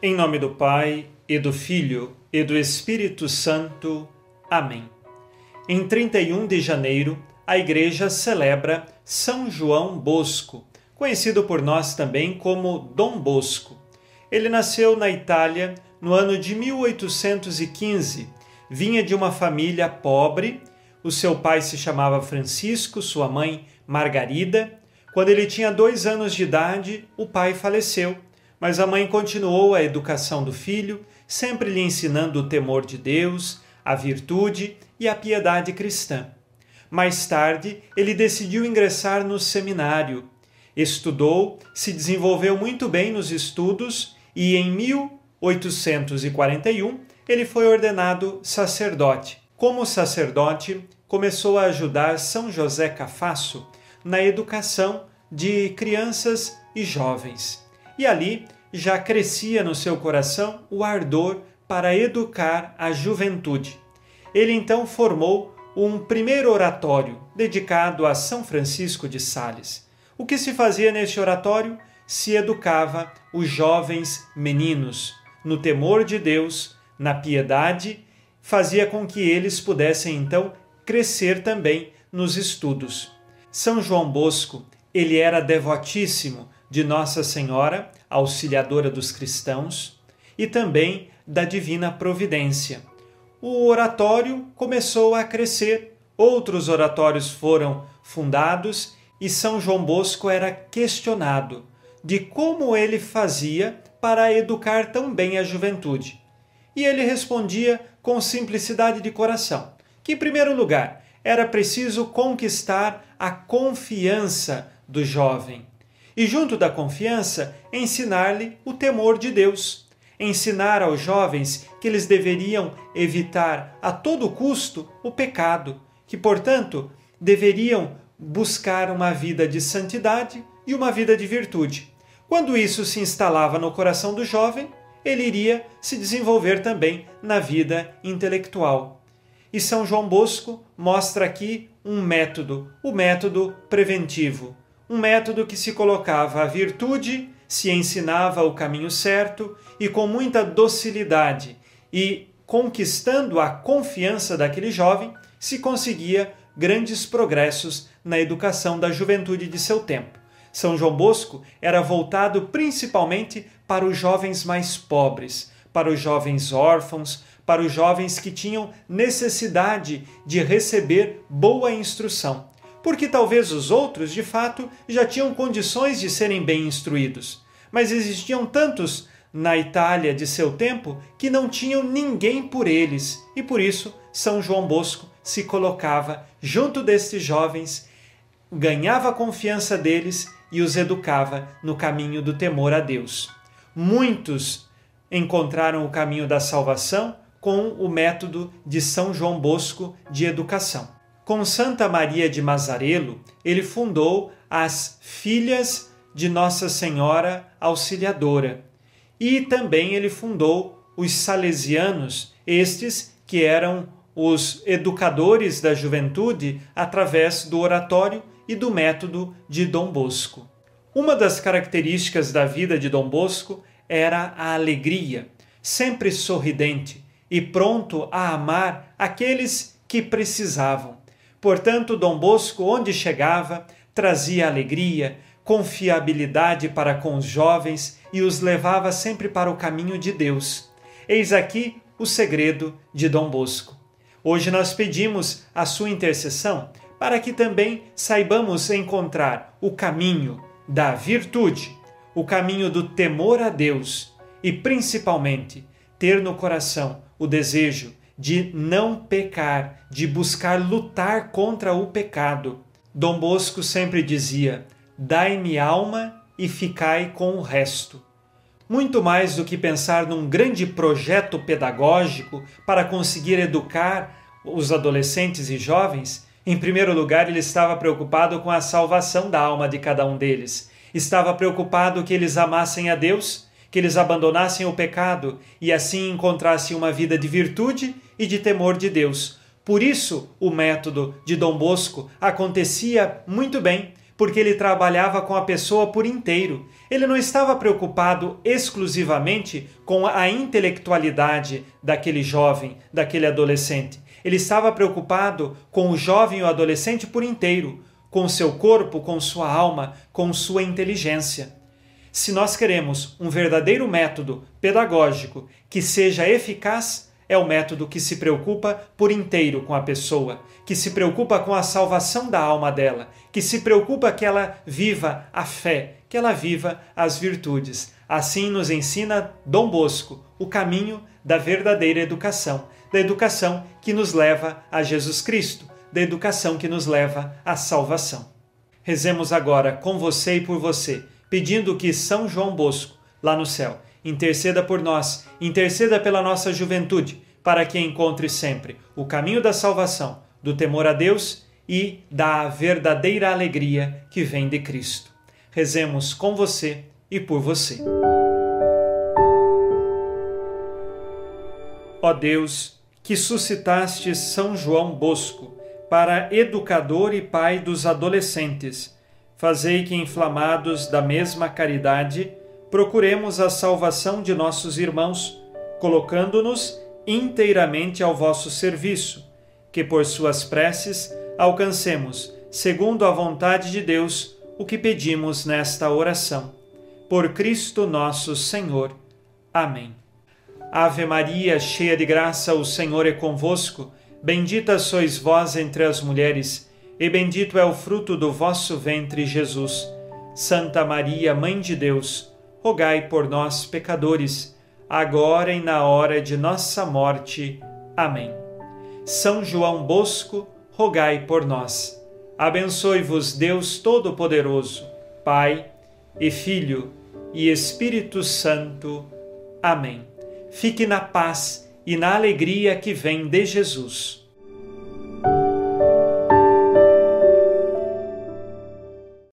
Em nome do Pai, e do Filho, e do Espírito Santo. Amém. Em 31 de janeiro, a Igreja celebra São João Bosco, conhecido por nós também como Dom Bosco. Ele nasceu na Itália no ano de 1815. Vinha de uma família pobre. O seu pai se chamava Francisco, sua mãe Margarida. Quando ele tinha dois anos de idade, o pai faleceu mas a mãe continuou a educação do filho, sempre lhe ensinando o temor de Deus, a virtude e a piedade cristã. Mais tarde, ele decidiu ingressar no seminário. Estudou, se desenvolveu muito bem nos estudos e em 1841 ele foi ordenado sacerdote. Como sacerdote, começou a ajudar São José Cafasso na educação de crianças e jovens e ali já crescia no seu coração o ardor para educar a juventude. Ele então formou um primeiro oratório dedicado a São Francisco de Sales. O que se fazia neste oratório? Se educava os jovens meninos no temor de Deus, na piedade, fazia com que eles pudessem então crescer também nos estudos. São João Bosco, ele era devotíssimo de Nossa Senhora, auxiliadora dos cristãos, e também da Divina Providência. O oratório começou a crescer, outros oratórios foram fundados e São João Bosco era questionado de como ele fazia para educar tão bem a juventude. E ele respondia com simplicidade de coração que, em primeiro lugar, era preciso conquistar a confiança do jovem e, junto da confiança, ensinar-lhe o temor de Deus. Ensinar aos jovens que eles deveriam evitar a todo custo o pecado, que, portanto, deveriam buscar uma vida de santidade e uma vida de virtude. Quando isso se instalava no coração do jovem, ele iria se desenvolver também na vida intelectual. E São João Bosco mostra aqui um método, o método preventivo um método que se colocava a virtude, se ensinava o caminho certo e com muita docilidade e conquistando a confiança daquele jovem, se conseguia grandes progressos na educação da juventude de seu tempo. São João Bosco era voltado principalmente para os jovens mais pobres, para os jovens órfãos, para os jovens que tinham necessidade de receber boa instrução porque talvez os outros, de fato, já tinham condições de serem bem instruídos. Mas existiam tantos na Itália de seu tempo que não tinham ninguém por eles, e por isso São João Bosco se colocava junto destes jovens, ganhava a confiança deles e os educava no caminho do temor a Deus. Muitos encontraram o caminho da salvação com o método de São João Bosco de educação. Com Santa Maria de Mazarelo, ele fundou as Filhas de Nossa Senhora Auxiliadora. E também ele fundou os Salesianos, estes que eram os educadores da juventude através do oratório e do método de Dom Bosco. Uma das características da vida de Dom Bosco era a alegria, sempre sorridente e pronto a amar aqueles que precisavam. Portanto, Dom Bosco, onde chegava, trazia alegria, confiabilidade para com os jovens e os levava sempre para o caminho de Deus. Eis aqui o segredo de Dom Bosco. Hoje nós pedimos a sua intercessão para que também saibamos encontrar o caminho da virtude, o caminho do temor a Deus e, principalmente, ter no coração o desejo de não pecar, de buscar lutar contra o pecado. Dom Bosco sempre dizia: Dai-me alma e ficai com o resto. Muito mais do que pensar num grande projeto pedagógico para conseguir educar os adolescentes e jovens, em primeiro lugar, ele estava preocupado com a salvação da alma de cada um deles. Estava preocupado que eles amassem a Deus que eles abandonassem o pecado e assim encontrassem uma vida de virtude e de temor de Deus. Por isso, o método de Dom Bosco acontecia muito bem, porque ele trabalhava com a pessoa por inteiro. Ele não estava preocupado exclusivamente com a intelectualidade daquele jovem, daquele adolescente. Ele estava preocupado com o jovem e o adolescente por inteiro, com seu corpo, com sua alma, com sua inteligência. Se nós queremos um verdadeiro método pedagógico que seja eficaz, é o método que se preocupa por inteiro com a pessoa, que se preocupa com a salvação da alma dela, que se preocupa que ela viva a fé, que ela viva as virtudes. Assim nos ensina Dom Bosco o caminho da verdadeira educação, da educação que nos leva a Jesus Cristo, da educação que nos leva à salvação. Rezemos agora com você e por você, pedindo que São João Bosco, lá no céu, interceda por nós, interceda pela nossa juventude, para que encontre sempre o caminho da salvação, do temor a Deus e da verdadeira alegria que vem de Cristo. Rezemos com você e por você. Ó Deus, que suscitaste São João Bosco para educador e pai dos adolescentes, fazei que, inflamados da mesma caridade, procuremos a salvação de nossos irmãos, colocando-nos inteiramente ao vosso serviço, que por suas preces alcancemos, segundo a vontade de Deus, o que pedimos nesta oração. Por Cristo nosso Senhor. Amém. Ave Maria, cheia de graça, o Senhor é convosco. Bendita sois vós entre as mulheres, e bendito é o fruto do vosso ventre, Jesus. Santa Maria, Mãe de Deus, rogai por nós, pecadores, agora e na hora de nossa morte. Amém. São João Bosco, rogai por nós. Abençoe-vos Deus Todo-Poderoso, Pai e Filho e Espírito Santo. Amém. Fique na paz e na alegria que vem de Jesus.